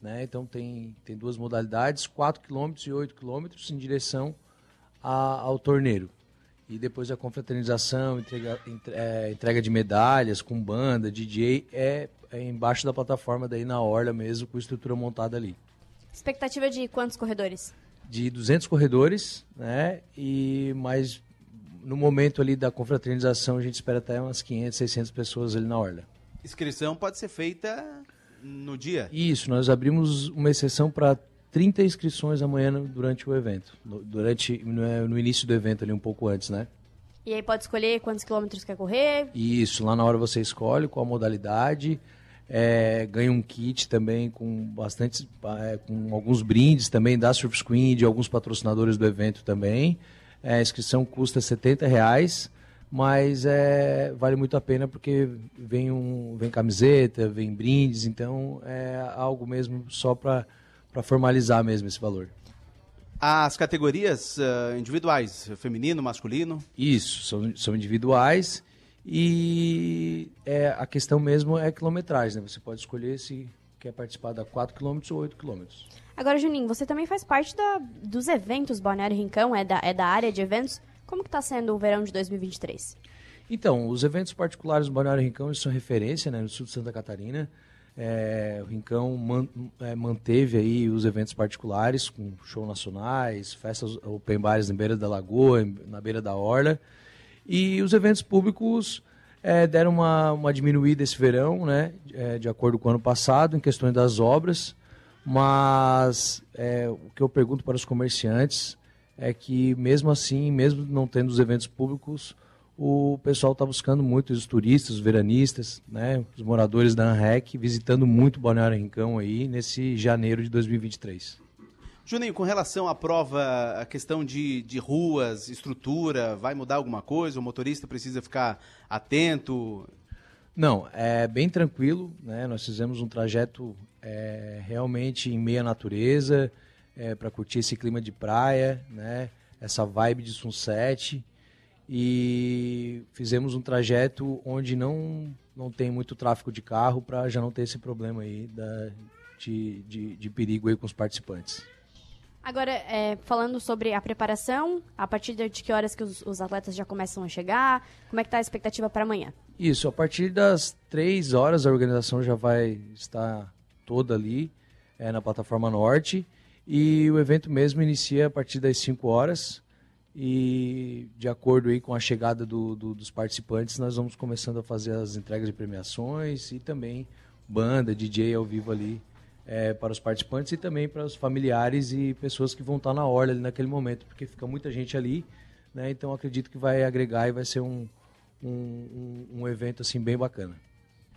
né? Então tem, tem duas modalidades, 4 km e 8 km em direção a, ao torneiro. E depois a confraternização, entrega, entre, é, entrega de medalhas com banda, DJ, é, é embaixo da plataforma daí na orla mesmo, com estrutura montada ali. Expectativa de quantos corredores? de 200 corredores, né? E mais no momento ali da confraternização a gente espera até umas 500, 600 pessoas ali na orla. Inscrição pode ser feita no dia? Isso, nós abrimos uma exceção para 30 inscrições amanhã durante o evento, no, durante no, início do evento ali um pouco antes, né? E aí pode escolher quantos quilômetros quer correr. Isso, lá na hora você escolhe qual a modalidade, é, ganha um kit também com bastante, é, com alguns brindes também da Surf Screen, de alguns patrocinadores do evento também. É, a inscrição custa 70 reais, mas é, vale muito a pena porque vem, um, vem camiseta, vem brindes, então é algo mesmo só para formalizar mesmo esse valor. As categorias ah, individuais, feminino, masculino. Isso, são, são individuais e é, a questão mesmo é quilometragem, né? Você pode escolher se quer participar da 4 km ou 8 km. Agora, Juninho, você também faz parte da- dos eventos Balneário Rincão, é da, é da área de eventos. Como que tá sendo o verão de 2023? Então, os eventos particulares do Balneário Rincão são referência né, no sul de Santa Catarina. É, o Rincão man- é, manteve aí os eventos particulares com show nacionais, festas open bars na beira da lagoa, na beira da orla. E os eventos públicos é, deram uma, uma diminuída esse verão, né, é, de acordo com o ano passado, em questões das obras. Mas é, o que eu pergunto para os comerciantes é que, mesmo assim, mesmo não tendo os eventos públicos, o pessoal está buscando muito, os turistas, os veranistas, né, os moradores da ANREC, visitando muito Balneário Rincão aí nesse janeiro de 2023. Juninho, com relação à prova, a questão de, de ruas, estrutura, vai mudar alguma coisa? O motorista precisa ficar atento? Não, é bem tranquilo, né? Nós fizemos um trajeto é, realmente em meia natureza, para curtir esse clima de praia, né? Essa vibe de sunset e fizemos um trajeto onde não não tem muito tráfego de carro para já não ter esse problema aí da, de, de, de perigo aí com os participantes. Agora, é, falando sobre a preparação, a partir de que horas que os, os atletas já começam a chegar? Como é que tá a expectativa para amanhã? Isso, a partir das três horas a organização já vai estar toda ali é, na plataforma norte e o evento mesmo inicia a partir das 5 horas e de acordo aí com a chegada do- do- dos participantes nós vamos começando a fazer as entregas de premiações e também banda, DJ ao vivo ali é, para os participantes e também para os familiares e pessoas que vão estar na orla ali naquele momento, porque fica muita gente ali, né? Então acredito que vai agregar e vai ser um, um, um, evento assim bem bacana.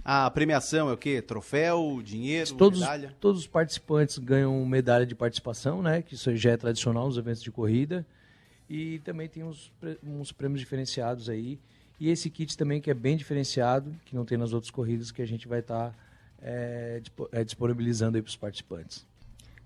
A premiação é o quê? Troféu, dinheiro, Todos, medalha? todos os participantes ganham medalha de participação, né? Que isso já é tradicional nos eventos de corrida. E também tem uns, uns prêmios diferenciados aí. E esse kit também que é bem diferenciado, que não tem nas outras corridas, que a gente vai estar disponibilizando aí para os participantes.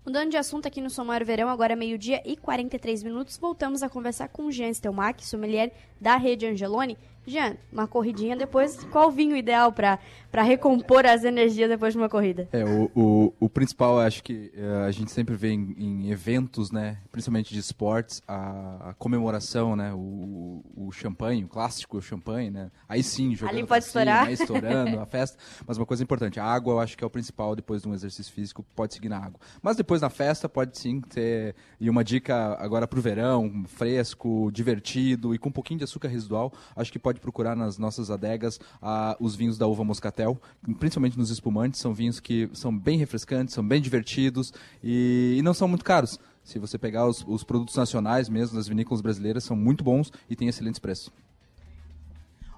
Mudando de assunto aqui no Somário Verão, agora é meio-dia e 43 minutos, voltamos a conversar com o Jean Stelmach, sommelier da rede Angeloni. Jean, uma corridinha depois, qual o vinho ideal para recompor as energias depois de uma corrida? É, o, o, o principal, acho que eh, a gente sempre vê em, em eventos, né, principalmente de esportes, a, a comemoração, né, o, o champanhe, o clássico champanhe, né, aí sim, jogando Ali pode cima, estourar. aí estourando, a festa, mas uma coisa importante, a água eu acho que é o principal depois de um exercício físico, pode seguir na água. Mas depois na festa pode sim ter, e uma dica agora pro verão, fresco, divertido e com um pouquinho de açúcar residual, acho que pode procurar nas nossas adegas ah, os vinhos da uva moscatel, principalmente nos espumantes, são vinhos que são bem refrescantes, são bem divertidos e, e não são muito caros. Se você pegar os, os produtos nacionais mesmo, das vinícolas brasileiras, são muito bons e têm excelentes preços.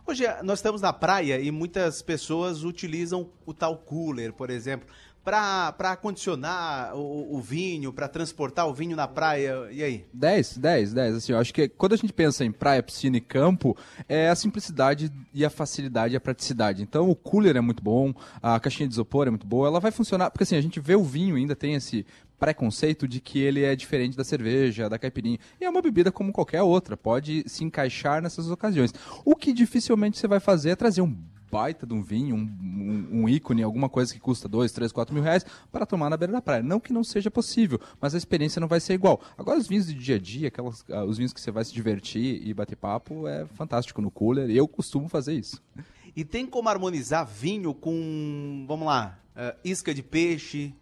Hoje eh, nós estamos na praia e muitas pessoas utilizam o tal cooler, por exemplo, para acondicionar o, o vinho, para transportar o vinho na praia. E aí? 10, 10, 10. Assim, eu acho que quando a gente pensa em praia, piscina e campo, é a simplicidade e a facilidade e a praticidade. Então o cooler é muito bom, a caixinha de isopor é muito boa, ela vai funcionar, porque assim, a gente vê o vinho ainda tem esse preconceito de que ele é diferente da cerveja, da caipirinha. E é uma bebida como qualquer outra, pode se encaixar nessas ocasiões. O que dificilmente você vai fazer é trazer um baita de um vinho, um, um, um ícone, alguma coisa que custa 2, 3, 4 mil reais para tomar na beira da praia. Não que não seja possível, mas a experiência não vai ser igual. Agora, os vinhos de dia a dia, aquelas, ah, os vinhos que você vai se divertir e bater papo, é fantástico no cooler. Eu costumo fazer isso. E tem como harmonizar vinho com, vamos lá, eh, isca de peixe,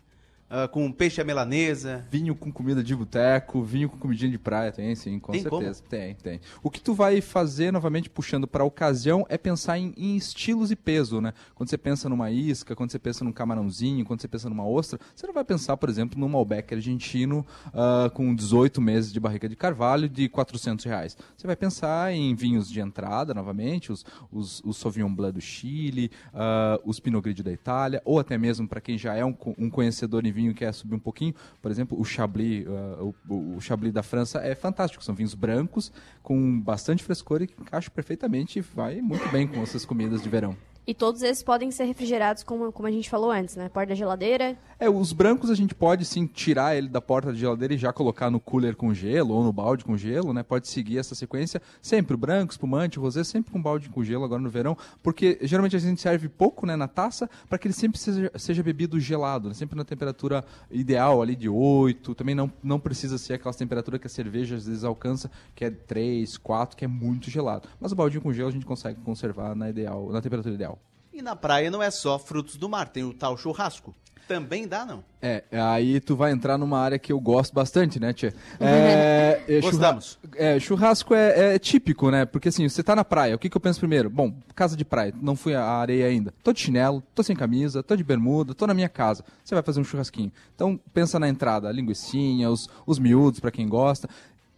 ah, com peixe à melanesa. Vinho com comida de boteco, vinho com comidinha de praia, tem sim, com Tem certeza. Tem, tem. O que tu vai fazer, novamente puxando para a ocasião, é pensar em, em estilos e peso, né? Quando você pensa numa isca, quando você pensa num camarãozinho, quando você pensa numa ostra, você não vai pensar, por exemplo, num Malbec argentino ah, com 18 meses de barrica de carvalho de 400 reais. Você vai pensar em vinhos de entrada, novamente, os, os, os Sauvignon Blanc do Chile, ah, os Pinot Grigio da Itália, ou até mesmo para quem já é um, um conhecedor em vinho quer subir um pouquinho, por exemplo, o Chablis, o, o- o Chablis da França é fantástico. São vinhos brancos com bastante frescor e que encaixam perfeitamente e vai muito bem com essas comidas de verão. E todos esses podem ser refrigerados, como, como a gente falou antes, né? Porta da geladeira. É, os brancos a gente pode sim tirar ele da porta da geladeira e já colocar no cooler com gelo ou no balde com gelo, né? Pode seguir essa sequência. Sempre o branco, espumante, rosé, sempre com balde com gelo agora no verão, porque geralmente a gente serve pouco, né, na taça, para que ele sempre seja, seja bebido gelado, né? Sempre na temperatura ideal ali de 8. Também não, não precisa ser aquela temperatura que a cerveja às vezes alcança, que é 3, 4, que é muito gelado. Mas o baldinho com gelo a gente consegue conservar na ideal, na temperatura ideal. E na praia não é só frutos do mar, tem o tal churrasco. Também dá, não? É, aí tu vai entrar numa área que eu gosto bastante, né, Tia? É, é, Gostamos. churra- é, churrasco é, é típico, né? Porque assim, você tá na praia, o que, que eu penso primeiro? Bom, casa de praia, não fui à areia ainda. Tô de chinelo, tô sem camisa, tô de bermuda, tô na minha casa. Você vai fazer um churrasquinho. Então, pensa na entrada, a linguiçinha, os, os miúdos, pra quem gosta.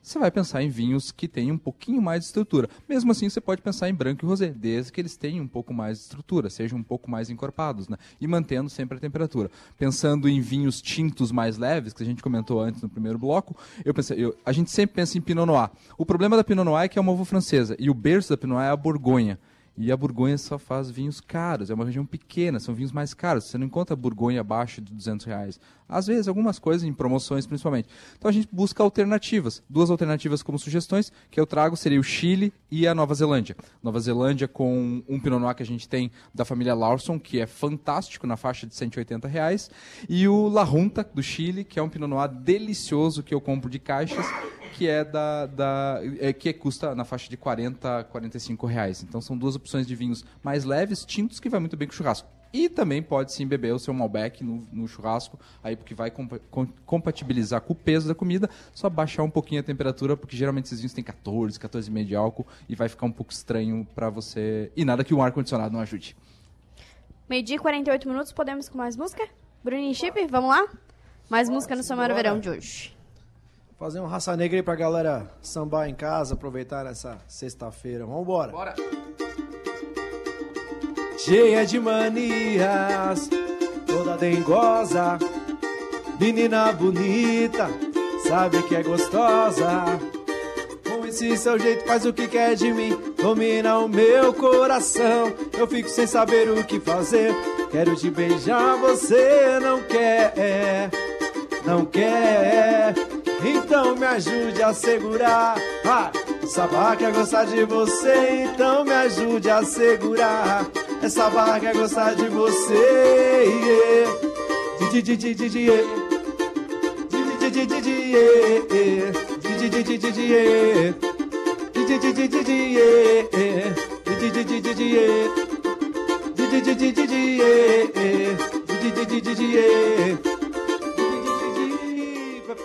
Você vai pensar em vinhos que têm um pouquinho mais de estrutura. Mesmo assim, você pode pensar em branco e rosé, desde que eles tenham um pouco mais de estrutura, sejam um pouco mais encorpados, né? E mantendo sempre a temperatura. Pensando em vinhos tintos mais leves, que a gente comentou antes no primeiro bloco, eu pensei, eu- a gente sempre pensa em Pinot Noir. O problema da Pinot Noir é que é uma uva francesa, e o berço da Pinot Noir é a Borgonha. E a Borgonha só faz vinhos caros, é uma região pequena, são vinhos mais caros. Você não encontra Borgonha abaixo de 200 reais. Às vezes, algumas coisas, em promoções principalmente. Então a gente busca alternativas. Duas alternativas como sugestões que eu trago seria o Chile e a Nova Zelândia. Nova Zelândia com um Pinot Noir que a gente tem da família Lawson, que é fantástico, na faixa de 180 reais. E o La Junta, do Chile, que é um Pinot Noir delicioso que eu compro de caixas, que é da, da é, que custa na faixa de 40, 45 reais. Então são duas opções de vinhos mais leves, tintos, que vai muito bem com churrasco. E também pode sim beber o seu Malbec no, no churrasco, aí porque vai compa- com- compatibilizar com o peso da comida, só baixar um pouquinho a temperatura, porque geralmente esses vinhos têm 14, 14,5 de álcool e vai ficar um pouco estranho pra você. E nada que um ar-condicionado não ajude. Meio-dia e 48 minutos, podemos com mais música? Bruninho Chip, vamos lá? Mais música no Samara. Verão de hoje. Fazer um raça negra aí pra galera sambar em casa, aproveitar essa sexta-feira. Vambora. Bora. Cheia de manias, toda dengosa, menina bonita, sabe que é gostosa. Com esse seu jeito faz o que quer de mim, domina o meu coração. Eu fico sem saber o que fazer, quero te beijar, você não quer, não quer. Então me ajude a segurar. Ah, essa barca quer gostar de você, então me ajude a segurar. Essa barca quer gostar de você. yeah.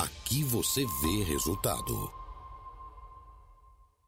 Aqui você vê resultado.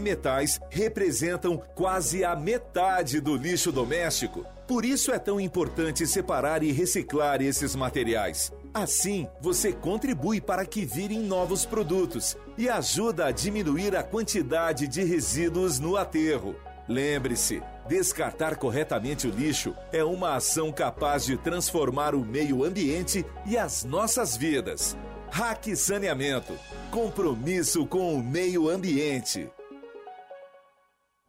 metais representam quase a metade do lixo doméstico? Por isso é tão importante separar e reciclar esses materiais. Assim, você contribui para que virem novos produtos e ajuda a diminuir a quantidade de resíduos no aterro. Lembre-se, descartar corretamente o lixo é uma ação capaz de transformar o meio ambiente e as nossas vidas. Hack Saneamento. Compromisso com o meio ambiente.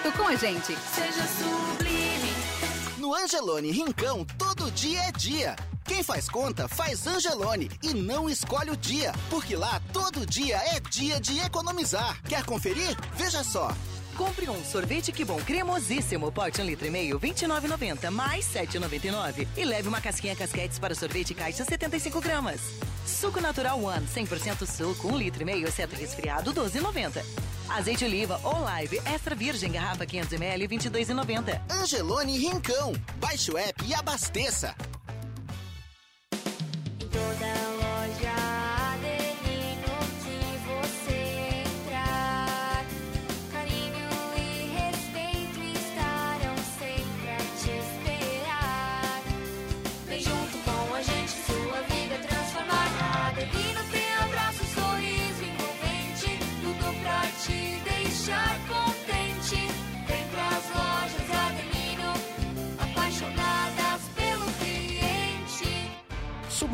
com a gente. Seja sublime. No Angelone Rincão, todo dia é dia. Quem faz conta, faz Angelone e não escolhe o dia, porque lá todo dia é dia de economizar. Quer conferir? Veja só. Compre um sorvete que bom cremosíssimo, pote 1 litro e meio, 29,90 mais 7,99 e leve uma casquinha casquetes para sorvete caixa 75 gramas. Suco Natural One, 100% suco, 1 litro e meio, exceto resfriado, 12,90. Azeite oliva ou live extra virgem, garrafa 500 ml, 22,90. Angelone Rincão. Baixe o app e abasteça. Toda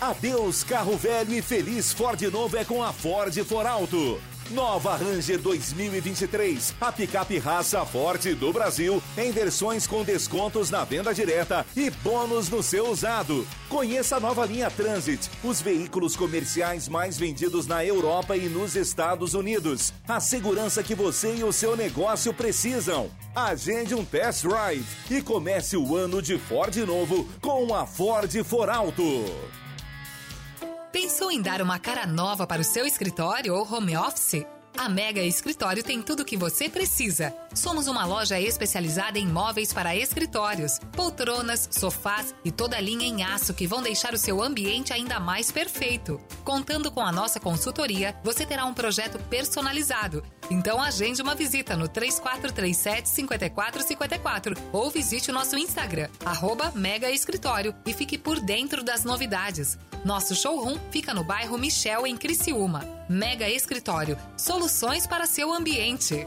Adeus carro velho e feliz Ford novo é com a Ford For Alto. Nova Ranger 2023, a picape raça forte do Brasil, em versões com descontos na venda direta e bônus no seu usado. Conheça a nova linha Transit, os veículos comerciais mais vendidos na Europa e nos Estados Unidos. A segurança que você e o seu negócio precisam. Agende um test drive e comece o ano de Ford novo com a Ford For Alto. Pensou em dar uma cara nova para o seu escritório ou home office? A Mega Escritório tem tudo o que você precisa. Somos uma loja especializada em móveis para escritórios, poltronas, sofás e toda a linha em aço que vão deixar o seu ambiente ainda mais perfeito. Contando com a nossa consultoria, você terá um projeto personalizado. Então agende uma visita no 3437 5454 ou visite o nosso Instagram, arroba Mega Escritório e fique por dentro das novidades. Nosso showroom fica no bairro Michel, em Criciúma. Mega Escritório, soluções para seu ambiente.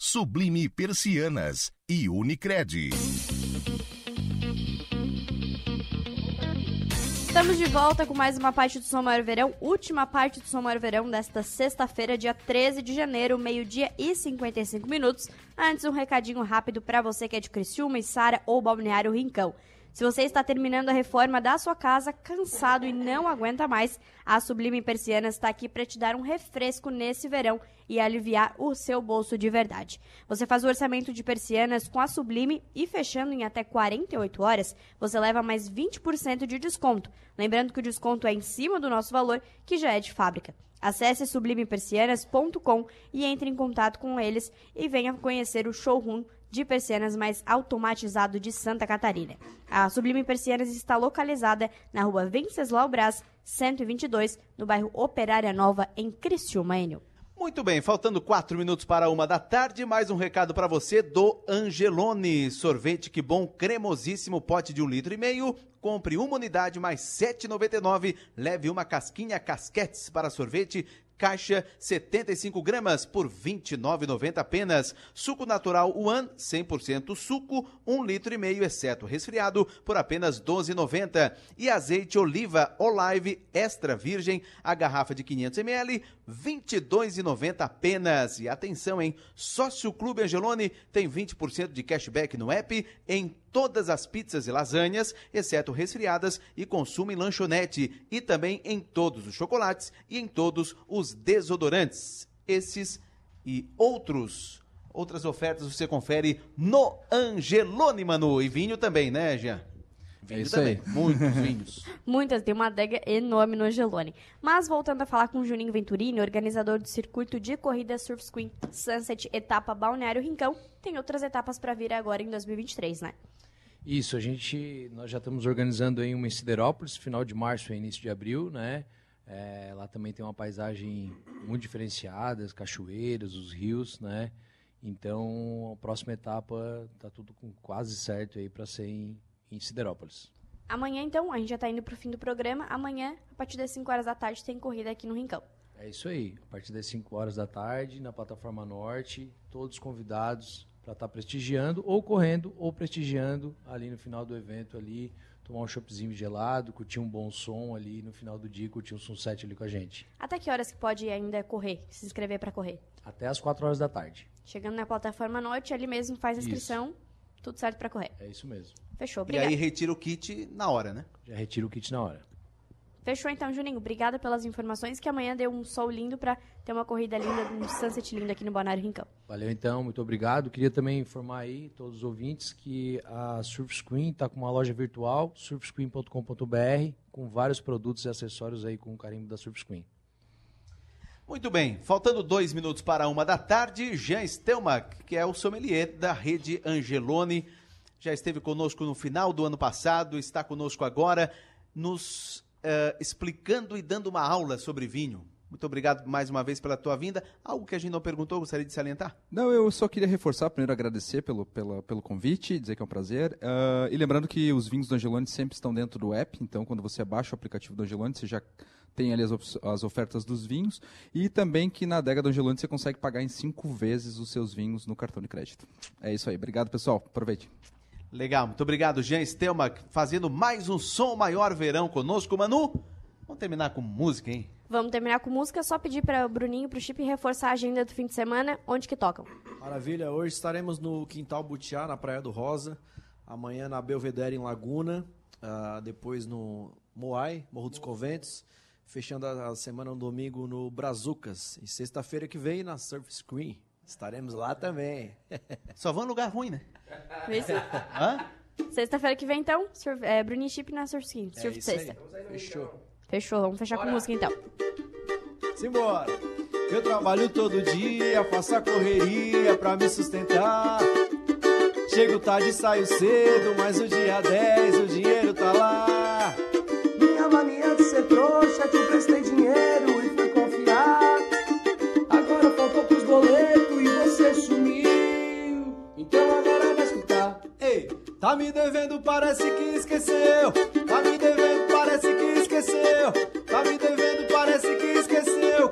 Sublime Persianas e Unicred. Estamos de volta com mais uma parte do Som Maior Verão, última parte do Som Maior Verão desta sexta-feira, dia 13 de janeiro, meio-dia e 55 minutos. Antes, um recadinho rápido para você que é de Criciúma, Sara ou Balneário Rincão. Se você está terminando a reforma da sua casa, cansado e não aguenta mais, a Sublime Persianas está aqui para te dar um refresco nesse verão e aliviar o seu bolso de verdade. Você faz o orçamento de persianas com a Sublime e fechando em até 48 horas, você leva mais 20% de desconto. Lembrando que o desconto é em cima do nosso valor, que já é de fábrica. Acesse sublimepersianas.com e entre em contato com eles e venha conhecer o showroom de persianas mais automatizado de Santa Catarina. A Sublime Persianas está localizada na rua Venceslau Brás, 122, no bairro Operária Nova, em Criciúma, Enio. Muito bem, faltando quatro minutos para uma da tarde, mais um recado para você do Angelone. Sorvete que bom, cremosíssimo, pote de um litro e meio. Compre uma unidade mais R$ 7,99. Leve uma casquinha casquetes para sorvete caixa 75 gramas por R$ 29,90 apenas. Suco natural One, 100% suco, 1 litro e meio, exceto resfriado, por apenas R$ 12,90. E azeite oliva Olive extra virgem, a garrafa de 500 ml, R$ 22,90 apenas. E atenção, hein? Sócio Clube Angelone tem 20% de cashback no app em todas as pizzas e lasanhas, exceto resfriadas e consumo em lanchonete, e também em todos os chocolates e em todos os desodorantes. Esses e outros outras ofertas você confere no Angelone, Manu. E vinho também, né, Jean? Vinho isso também. aí. Muitos vinhos. Muitas, tem uma adega enorme no Angelone. Mas voltando a falar com o Juninho Venturini, organizador do circuito de corrida Surf Queen Sunset Etapa Balneário Rincão, tem outras etapas para vir agora em 2023, né? Isso, a gente, nós já estamos organizando aí uma em Siderópolis, final de março e início de abril, né? É, lá também tem uma paisagem muito diferenciada, as cachoeiras, os rios, né? Então, a próxima etapa tá tudo com quase certo aí para ser em, em Siderópolis. Amanhã, então, a gente já tá indo pro fim do programa. Amanhã, a partir das 5 horas da tarde, tem corrida aqui no Rincão. É isso aí. A partir das 5 horas da tarde, na plataforma Norte, todos convidados para estar prestigiando, ou correndo, ou prestigiando ali no final do evento ali, tomar um choppzinho gelado, curtir um bom som ali no final do dia, curtir um sunset ali com a gente. Até que horas que pode ainda correr, se inscrever para correr? Até as 4 horas da tarde. Chegando na plataforma Norte, ali mesmo faz a Isso. inscrição, tudo certo para correr. É isso mesmo. Fechou, E obrigado. aí retira o kit na hora, né? Já retira o kit na hora. Fechou então, Juninho. Obrigada pelas informações, que amanhã deu um sol lindo para ter uma corrida linda, um sunset lindo aqui no Balneário Rincão. Valeu então, muito obrigado. Queria também informar aí todos os ouvintes que a Surf Screen está com uma loja virtual, surfscreen.com.br, com vários produtos e acessórios aí com o carimbo da Surf Screen. Muito bem, faltando dois minutos para uma da tarde, Jean Stelmach, que é o sommelier da rede Angelone, já esteve conosco no final do ano passado, está conosco agora, nos eh, explicando e dando uma aula sobre vinho. Muito obrigado mais uma vez pela tua vinda. Algo que a gente não perguntou, gostaria de salientar? Não, eu só queria reforçar, primeiro agradecer pelo, pelo convite, dizer que é um prazer. Ah, e lembrando que os vinhos do Angelone sempre estão dentro do app, então quando você baixa o aplicativo do Angelone, você já tem ali as, as ofertas dos vinhos. E também que na adega do Angelone você consegue pagar em cinco vezes os seus vinhos no cartão de crédito. É isso aí. Obrigado, pessoal. Aproveite. Legal, muito obrigado, Jean Stelmach, fazendo mais um Som Maior Verão conosco. Manu, vamos terminar com música, hein? Vamos terminar com música, só pedir para o Bruninho e para o Chip reforçar a agenda do fim de semana, onde que tocam. Maravilha, hoje estaremos no Quintal Butiá, na Praia do Rosa. Amanhã na Belvedere, em Laguna. Ah, depois no Moai, Morro dos Conventos. Fechando a a semana no domingo no Brazucas. E sexta-feira que vem na Surf Screen. Estaremos lá também. Só vão em lugar ruim, né? Isso. Hã? Sexta-feira que vem, então, surf, é, Bruninho e Chip na Surf Skin. É Surf isso aí. sexta. Fechou. Fechou, vamos fechar com música então. Simbora! Eu trabalho todo dia, faço a correria pra me sustentar. Chego tarde, saio cedo, mas o dia 10 o dinheiro tá lá. Minha mania de ser trouxa, te prestei dinheiro tá me devendo, parece que esqueceu. Tá me devendo, parece que esqueceu. Tá me devendo, parece que esqueceu.